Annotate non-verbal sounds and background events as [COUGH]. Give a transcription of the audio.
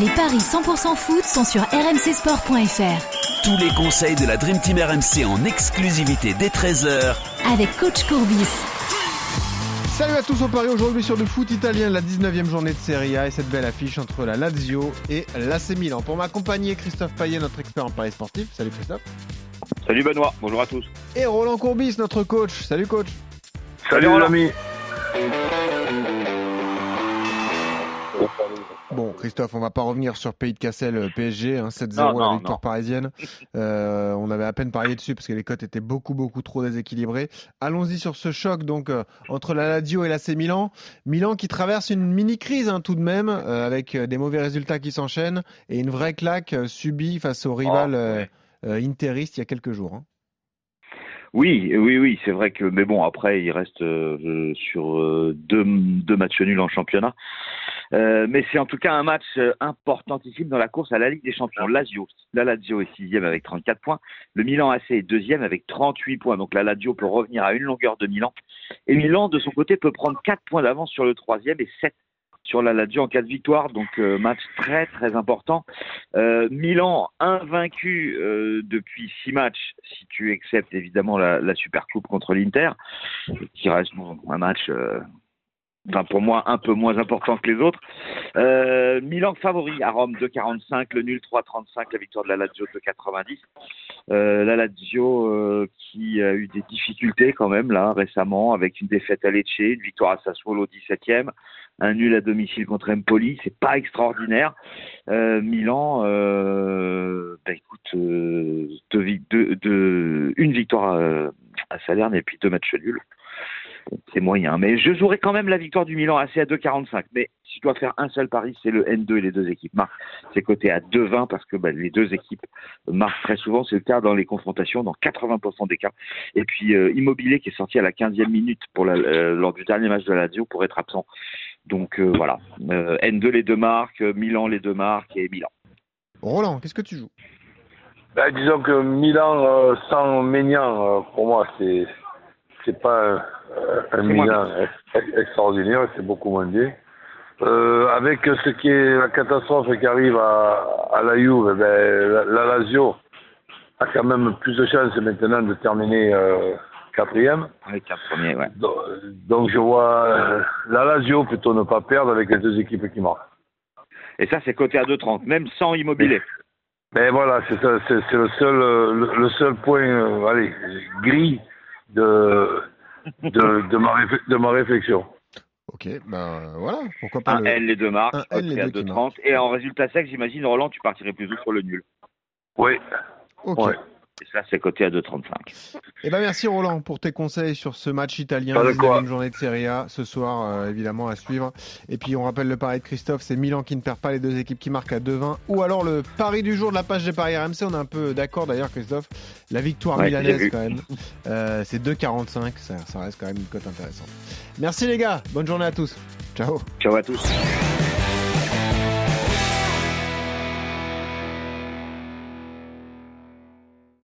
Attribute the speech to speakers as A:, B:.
A: Les paris 100% foot sont sur rmcsport.fr.
B: Tous les conseils de la Dream Team RMC en exclusivité dès 13h
A: avec coach Courbis.
C: Salut à tous au Paris aujourd'hui sur le foot italien, la 19e journée de Serie A et cette belle affiche entre la Lazio et l'AC Milan. Pour m'accompagner, Christophe Payet, notre expert en paris sportif. Salut Christophe.
D: Salut Benoît, bonjour à tous.
C: Et Roland Courbis, notre coach. Salut coach.
D: Salut, Salut Roland.
C: Bon, Christophe, on va pas revenir sur Pays de Cassel euh, PSG, hein, 7-0 la victoire parisienne. [LAUGHS] Euh, on avait à peine parié dessus parce que les cotes étaient beaucoup, beaucoup trop déséquilibrées. Allons-y sur ce choc donc euh, entre la Lazio et l'AC Milan. Milan qui traverse une mini-crise hein, tout de même, avec des mauvais résultats qui s'enchaînent et une vraie claque subie face au rival oh, interiste il y a quelques jours. Hein.
D: Oui, oui, oui, c'est vrai que, mais bon, après, il reste sur deux, deux matchs nuls en championnat. Euh, mais c'est en tout cas un match euh, importantissime dans la course à la Ligue des Champions. Lazio, la Lazio est sixième avec 34 points. Le Milan AC est deuxième avec 38 points. Donc la Lazio peut revenir à une longueur de Milan. Et Milan, de son côté, peut prendre 4 points d'avance sur le troisième et 7 sur la Lazio en cas de victoire. Donc euh, match très très important. Euh, Milan invaincu euh, depuis 6 matchs, si tu acceptes évidemment la, la Super Coupe contre l'Inter, qui reste un match enfin pour moi un peu moins important que les autres. Euh, Milan favori à Rome 2,45, le nul 3,35, la victoire de la Lazio 2,90. Euh, la Lazio euh, qui a eu des difficultés quand même là récemment avec une défaite à Lecce, une victoire à Sassuolo au 17e, un nul à domicile contre Empoli, c'est pas extraordinaire. Euh, Milan, euh, bah écoute, euh, deux, une victoire à Salerne et puis deux matchs nuls c'est moyen. Mais je jouerai quand même la victoire du Milan assez à 2,45. Mais si je dois faire un seul pari, c'est le N2 et les deux équipes marquent. C'est coté à 2,20 parce que bah, les deux équipes marquent très souvent. C'est le cas dans les confrontations, dans 80% des cas. Et puis euh, Immobilier qui est sorti à la 15e minute pour la, euh, lors du dernier match de la Lazio pour être absent. Donc euh, voilà. N2 les deux marques, Milan les deux marques et Milan.
C: Roland, qu'est-ce que tu joues?
E: Ben, Disons que Milan sans Ménian, pour moi, c'est c'est pas un Milan extraordinaire, c'est beaucoup moins bien. Euh, avec ce qui est la catastrophe qui arrive à, à la Juve, ben, la, Lazio a quand même plus de chances maintenant de terminer euh, quatrième.
D: Oui, quatrième, ouais.
E: Donc, donc, je vois euh, la Lazio plutôt ne pas perdre avec les deux équipes qui marquent.
D: Et ça, c'est côté à 2,30, même sans immobilier.
E: Mais voilà, c'est le seul, le, le seul point, euh, allez, gris de, de, de, ma, de ma réflexion.
C: Ok, ben voilà, pourquoi pas.
D: Un L, les deux marques, un L, les deux 30. Et en résultat sec, j'imagine, Roland, tu partirais plus sur le nul.
E: Oui.
C: Ok. Ouais.
D: Et ça, c'est coté à 2,35.
C: Eh ben merci Roland pour tes conseils sur ce match italien, la deuxième journée de Serie A ce soir, euh, évidemment à suivre. Et puis on rappelle le pari de Christophe, c'est Milan qui ne perd pas les deux équipes qui marquent à 2,20. Ou alors le pari du jour de la page des paris RMC, on est un peu d'accord d'ailleurs Christophe, la victoire milanaise quand même. Euh, c'est 2,45, ça, ça reste quand même une cote intéressante. Merci les gars, bonne journée à tous. Ciao.
D: Ciao à tous.